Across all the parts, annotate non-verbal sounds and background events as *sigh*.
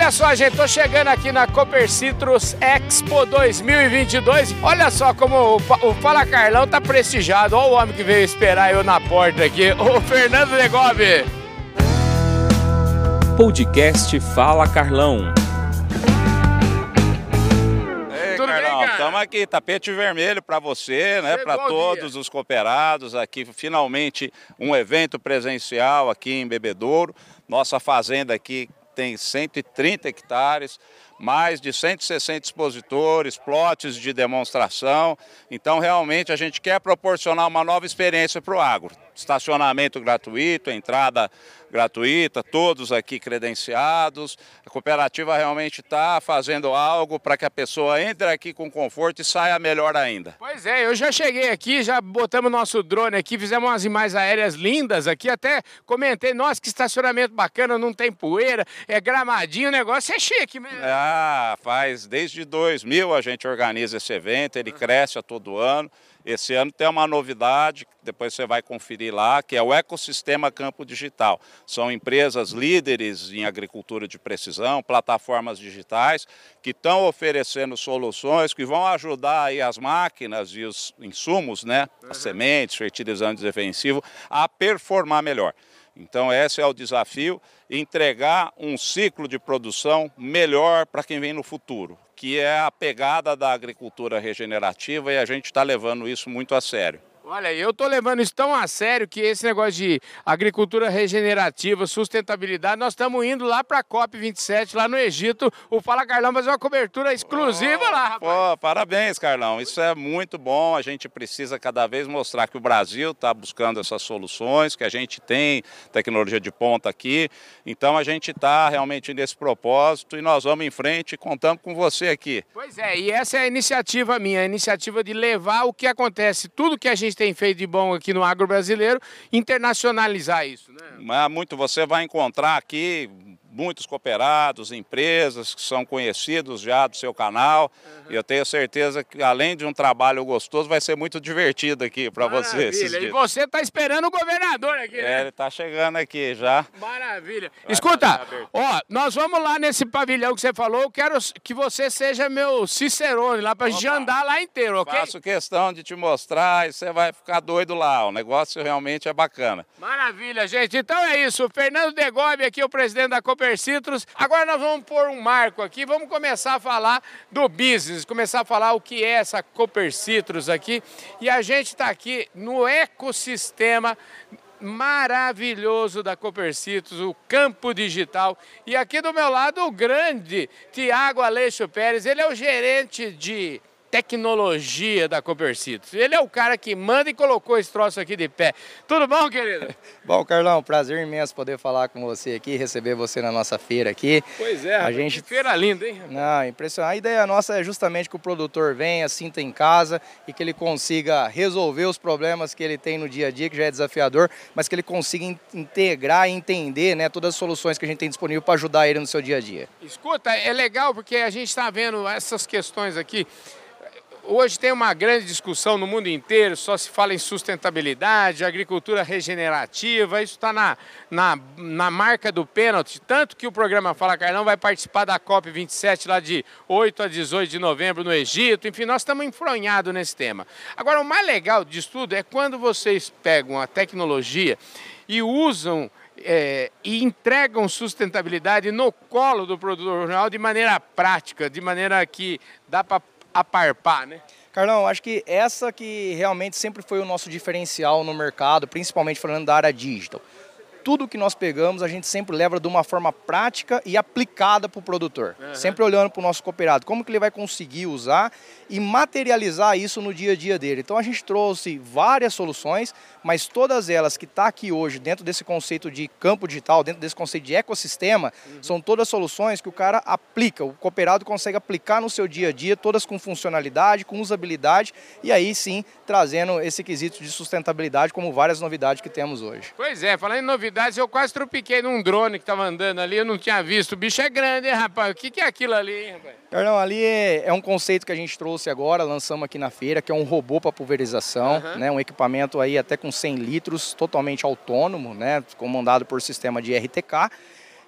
Olha só, gente, tô chegando aqui na Cooper Citrus Expo 2022. Olha só como o, o Fala Carlão tá prestigiado. Olha o homem que veio esperar eu na porta aqui, *laughs* o Fernando Degobe. Podcast Fala Carlão. Estamos aqui, tapete vermelho para você, né, para todos os cooperados aqui, finalmente um evento presencial aqui em Bebedouro. Nossa fazenda aqui tem 130 hectares, mais de 160 expositores, plotes de demonstração. Então, realmente, a gente quer proporcionar uma nova experiência para o agro. Estacionamento gratuito, entrada gratuita, todos aqui credenciados. A cooperativa realmente está fazendo algo para que a pessoa entre aqui com conforto e saia melhor ainda. Pois é, eu já cheguei aqui, já botamos nosso drone aqui, fizemos umas imagens aéreas lindas aqui, até comentei, nossa, que estacionamento bacana, não tem poeira, é gramadinho, o negócio é chique mesmo. Ah, faz desde 2000 a gente organiza esse evento, ele cresce a todo ano. Esse ano tem uma novidade, depois você vai conferir lá, que é o ecossistema Campo Digital. São empresas líderes em agricultura de precisão, plataformas digitais, que estão oferecendo soluções que vão ajudar aí as máquinas e os insumos, né, as sementes, fertilizantes defensivos, a performar melhor. Então esse é o desafio, entregar um ciclo de produção melhor para quem vem no futuro que é a pegada da agricultura regenerativa e a gente está levando isso muito a sério. Olha, eu estou levando isso tão a sério que esse negócio de agricultura regenerativa, sustentabilidade, nós estamos indo lá para a COP27, lá no Egito. O Fala Carlão fazer uma cobertura exclusiva oh, lá, rapaz. Pô, parabéns, Carlão. Isso é muito bom. A gente precisa cada vez mostrar que o Brasil está buscando essas soluções, que a gente tem tecnologia de ponta aqui. Então a gente está realmente nesse propósito e nós vamos em frente e contamos com você aqui. Pois é, e essa é a iniciativa minha, a iniciativa de levar o que acontece, tudo que a gente tem feito de bom aqui no agro brasileiro, internacionalizar isso, né? Mas muito você vai encontrar aqui muitos cooperados, empresas que são conhecidos já do seu canal. Uhum. E eu tenho certeza que, além de um trabalho gostoso, vai ser muito divertido aqui para você. E você está esperando o governador aqui, né? É, ele está chegando aqui já. Maravilha. Vai Escuta, ó, nós vamos lá nesse pavilhão que você falou. Eu quero que você seja meu cicerone lá para a gente andar lá inteiro, ok? Faço questão de te mostrar e você vai ficar doido lá. O negócio realmente é bacana. Maravilha, gente. Então é isso. O Fernando Degobe aqui, o presidente da Cooper Citrus. Agora nós vamos pôr um marco aqui, vamos começar a falar do business, começar a falar o que é essa Cooper Citrus aqui. E a gente está aqui no ecossistema maravilhoso da Cooper Citrus, o campo digital. E aqui do meu lado o grande Tiago Aleixo Pérez, ele é o gerente de tecnologia da Copercitos. Ele é o cara que manda e colocou esse troço aqui de pé. Tudo bom, querido? *laughs* bom, Carlão, prazer imenso poder falar com você aqui, receber você na nossa feira aqui. Pois é, a gente... feira linda, hein? Não, impressionante. A ideia nossa é justamente que o produtor venha, sinta em casa e que ele consiga resolver os problemas que ele tem no dia a dia, que já é desafiador, mas que ele consiga integrar e entender né, todas as soluções que a gente tem disponível para ajudar ele no seu dia a dia. Escuta, é legal porque a gente está vendo essas questões aqui Hoje tem uma grande discussão no mundo inteiro, só se fala em sustentabilidade, agricultura regenerativa, isso está na, na, na marca do pênalti, tanto que o programa Fala Carlão vai participar da COP27 lá de 8 a 18 de novembro no Egito, enfim, nós estamos enfronhados nesse tema. Agora, o mais legal disso tudo é quando vocês pegam a tecnologia e usam é, e entregam sustentabilidade no colo do produtor rural de maneira prática, de maneira que dá para aparpar, né? Carlão, acho que essa que realmente sempre foi o nosso diferencial no mercado, principalmente falando da área digital tudo que nós pegamos, a gente sempre leva de uma forma prática e aplicada para o produtor. Uhum. Sempre olhando para o nosso cooperado, como que ele vai conseguir usar e materializar isso no dia a dia dele. Então a gente trouxe várias soluções, mas todas elas que está aqui hoje, dentro desse conceito de campo digital, dentro desse conceito de ecossistema, uhum. são todas soluções que o cara aplica, o cooperado consegue aplicar no seu dia a dia, todas com funcionalidade, com usabilidade, e aí sim trazendo esse quesito de sustentabilidade, como várias novidades que temos hoje. Pois é, falando em novidade, eu quase tropiquei num drone que estava andando ali, eu não tinha visto. O bicho é grande, hein, rapaz? O que, que é aquilo ali, hein, rapaz? Perdão, ali é, é, um conceito que a gente trouxe agora, lançamos aqui na feira, que é um robô para pulverização, uhum. né? Um equipamento aí até com 100 litros, totalmente autônomo, né? Comandado por sistema de RTK.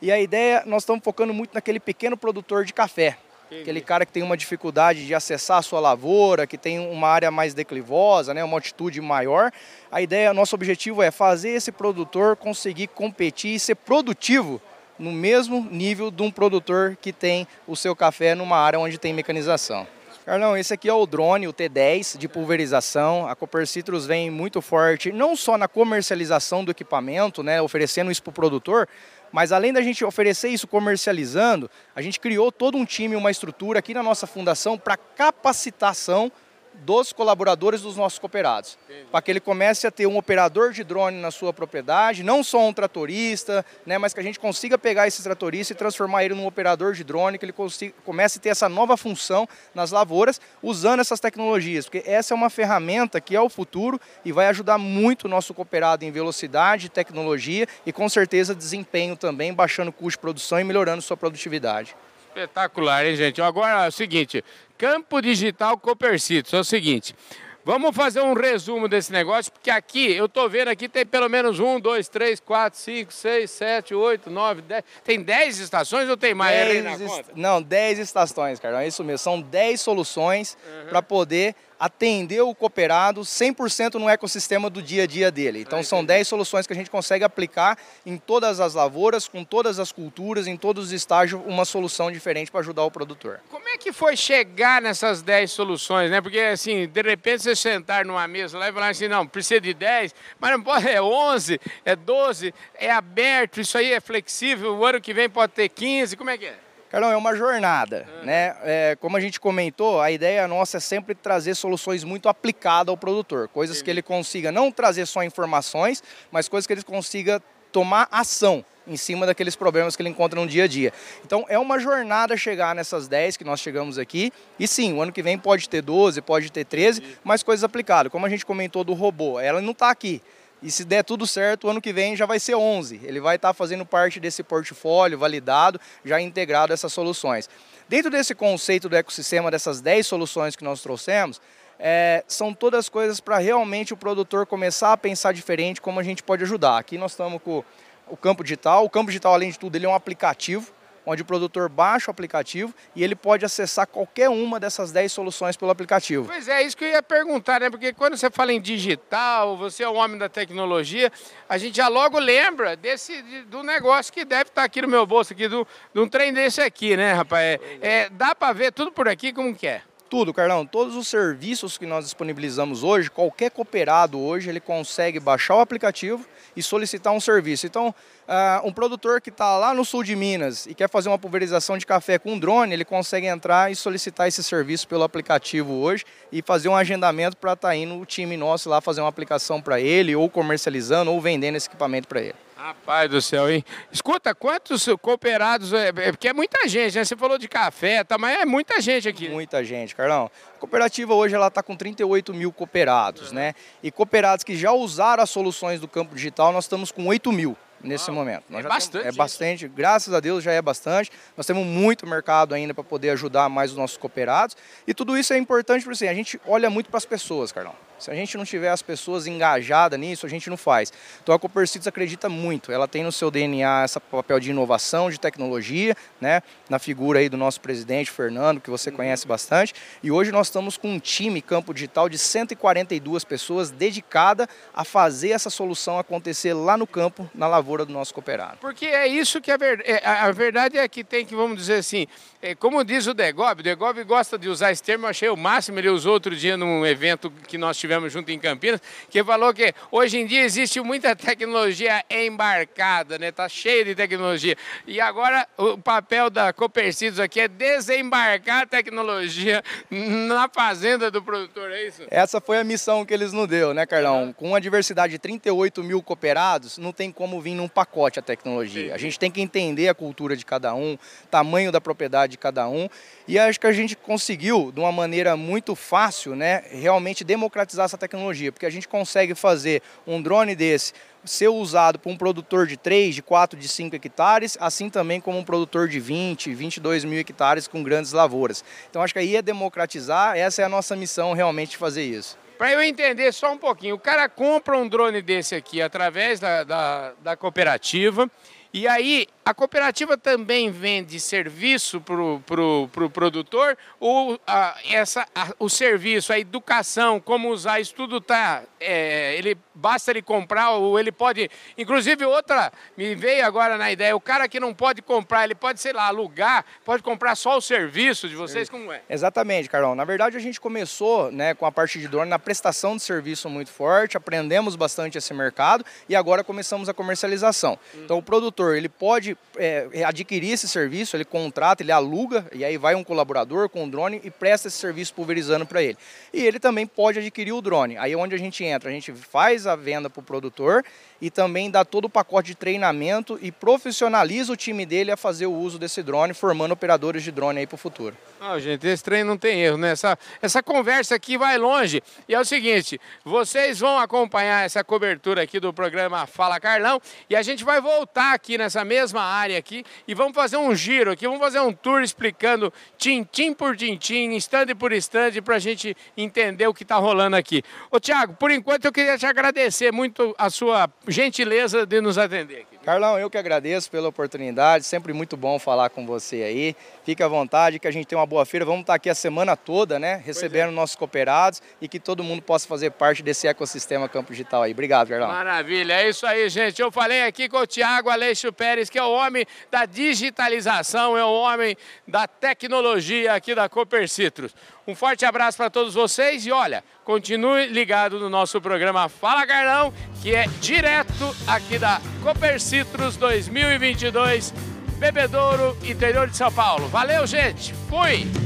E a ideia, nós estamos focando muito naquele pequeno produtor de café. Entendi. Aquele cara que tem uma dificuldade de acessar a sua lavoura, que tem uma área mais declivosa, né, uma altitude maior. A ideia, nosso objetivo é fazer esse produtor conseguir competir e ser produtivo no mesmo nível de um produtor que tem o seu café numa área onde tem mecanização. Carlão, esse aqui é o drone, o T10 de pulverização. A Copper Citrus vem muito forte, não só na comercialização do equipamento, né, oferecendo isso para o produtor, mas além da gente oferecer isso comercializando, a gente criou todo um time, uma estrutura aqui na nossa fundação para capacitação dos colaboradores dos nossos cooperados. Para que ele comece a ter um operador de drone na sua propriedade, não só um tratorista, né, mas que a gente consiga pegar esse tratorista e transformar ele num operador de drone, que ele consiga, comece a ter essa nova função nas lavouras, usando essas tecnologias, porque essa é uma ferramenta que é o futuro e vai ajudar muito o nosso cooperado em velocidade, tecnologia e com certeza desempenho também, baixando o custo de produção e melhorando sua produtividade. Espetacular, hein, gente? Agora é o seguinte, Campo Digital Copercitos, é o seguinte, vamos fazer um resumo desse negócio, porque aqui, eu estou vendo aqui, tem pelo menos um, dois, três, quatro, cinco, seis, sete, oito, nove, dez, tem dez estações ou tem mais? Dez? Não, dez estações, cara, é isso mesmo, são dez soluções uhum. para poder atender o cooperado 100% no ecossistema do dia a dia dele. Então são 10 soluções que a gente consegue aplicar em todas as lavouras, com todas as culturas, em todos os estágios, uma solução diferente para ajudar o produtor. Como é que foi chegar nessas 10 soluções, né? Porque assim, de repente você sentar numa mesa lá e falar assim, não, precisa de 10, mas não pode, *laughs* é 11, é 12, é aberto, isso aí é flexível, o ano que vem pode ter 15, como é que é? Carlão, é uma jornada, uhum. né? É, como a gente comentou, a ideia nossa é sempre trazer soluções muito aplicadas ao produtor, coisas Sim. que ele consiga não trazer só informações, mas coisas que ele consiga tomar ação em cima daqueles problemas que ele encontra no dia a dia. Então é uma jornada chegar nessas 10 que nós chegamos aqui. E sim, o ano que vem pode ter 12, pode ter 13, mas coisas aplicadas. Como a gente comentou do robô, ela não está aqui. E se der tudo certo, ano que vem já vai ser 11. Ele vai estar fazendo parte desse portfólio validado, já integrado essas soluções. Dentro desse conceito do ecossistema, dessas 10 soluções que nós trouxemos, é, são todas coisas para realmente o produtor começar a pensar diferente como a gente pode ajudar. Aqui nós estamos com o campo digital. O campo digital, além de tudo, ele é um aplicativo onde o produtor baixa o aplicativo e ele pode acessar qualquer uma dessas 10 soluções pelo aplicativo. Pois é, isso que eu ia perguntar, né? Porque quando você fala em digital, você é o homem da tecnologia, a gente já logo lembra desse do negócio que deve estar aqui no meu bolso, aqui, do, de um trem desse aqui, né, rapaz? É, é, dá para ver tudo por aqui como que é? Tudo, Carlão. Todos os serviços que nós disponibilizamos hoje, qualquer cooperado hoje, ele consegue baixar o aplicativo e solicitar um serviço. Então, uh, um produtor que está lá no sul de Minas e quer fazer uma pulverização de café com um drone, ele consegue entrar e solicitar esse serviço pelo aplicativo hoje e fazer um agendamento para estar tá indo o time nosso lá fazer uma aplicação para ele, ou comercializando, ou vendendo esse equipamento para ele. Rapaz do céu, hein? Escuta, quantos cooperados, é, é, porque é muita gente, né? Você falou de café, tá, mas é muita gente aqui. Muita gente, Carlão. A cooperativa hoje ela está com 38 mil cooperados, uhum. né? E cooperados que já usaram as soluções do campo digital, nós estamos com 8 mil nesse momento. Nós é bastante. Temos, é bastante, graças a Deus já é bastante. Nós temos muito mercado ainda para poder ajudar mais os nossos cooperados. E tudo isso é importante porque assim, a gente olha muito para as pessoas, Carlão. Se a gente não tiver as pessoas engajadas nisso, a gente não faz. Então a Copercitos acredita muito. Ela tem no seu DNA esse papel de inovação, de tecnologia, né? Na figura aí do nosso presidente Fernando, que você uhum. conhece bastante. E hoje nós estamos com um time campo digital de 142 pessoas dedicada a fazer essa solução acontecer lá no campo, na lavoura do nosso cooperado. Porque é isso que a, ver... É, a verdade é que tem que, vamos dizer assim, é, como diz o Degob, o Degob gosta de usar esse termo, eu achei o máximo, ele usou outro dia num evento que nós tivemos tivemos junto em Campinas, que falou que hoje em dia existe muita tecnologia embarcada, né? Tá cheio de tecnologia. E agora o papel da Copercidos aqui é desembarcar a tecnologia na fazenda do produtor, é isso? Essa foi a missão que eles nos deu, né, Carlão? Com uma diversidade de 38 mil cooperados, não tem como vir num pacote a tecnologia. A gente tem que entender a cultura de cada um, tamanho da propriedade de cada um. E acho que a gente conseguiu, de uma maneira muito fácil, né, realmente democratizar essa tecnologia, porque a gente consegue fazer um drone desse ser usado por um produtor de 3, de 4, de 5 hectares, assim também como um produtor de 20, 22 mil hectares com grandes lavouras. Então acho que aí é democratizar, essa é a nossa missão realmente de fazer isso. Para eu entender só um pouquinho, o cara compra um drone desse aqui através da, da, da cooperativa e aí a cooperativa também vende serviço para o pro, pro produtor ou a, essa, a, o serviço, a educação, como usar isso tudo tá, é, ele basta ele comprar ou ele pode, inclusive outra me veio agora na ideia, o cara que não pode comprar, ele pode sei lá alugar, pode comprar só o serviço de vocês, como é? Exatamente, Carlão. Na verdade a gente começou, né, com a parte de drone na prestação de serviço muito forte, aprendemos bastante esse mercado e agora começamos a comercialização. Hum. Então o produtor ele pode é, adquirir esse serviço, ele contrata, ele aluga, e aí vai um colaborador com o drone e presta esse serviço pulverizando para ele. E ele também pode adquirir o drone. Aí é onde a gente entra, a gente faz a venda para o produtor e também dá todo o pacote de treinamento e profissionaliza o time dele a fazer o uso desse drone, formando operadores de drone aí para o futuro. Não, gente, esse treino não tem erro, né? Essa, essa conversa aqui vai longe. E é o seguinte, vocês vão acompanhar essa cobertura aqui do programa Fala Carlão e a gente vai voltar aqui nessa mesma área aqui e vamos fazer um giro aqui, vamos fazer um tour explicando tintim por tintim, stand por stand, para a gente entender o que está rolando aqui. Ô Tiago, por enquanto eu queria te agradecer muito a sua gentileza de nos atender aqui. Carlão, eu que agradeço pela oportunidade, sempre muito bom falar com você aí. Fique à vontade, que a gente tem uma boa feira. Vamos estar aqui a semana toda, né? Recebendo é. nossos cooperados e que todo mundo possa fazer parte desse ecossistema Campo Digital aí. Obrigado, Carlão. Maravilha, é isso aí, gente. Eu falei aqui com o Tiago Aleixo Pérez, que é o homem da digitalização, é o homem da tecnologia aqui da Cooper Citrus. Um forte abraço para todos vocês e olha, continue ligado no nosso programa Fala Carlão, que é direto aqui da Cooper Citrus 2022, Bebedouro, interior de São Paulo. Valeu, gente. Fui!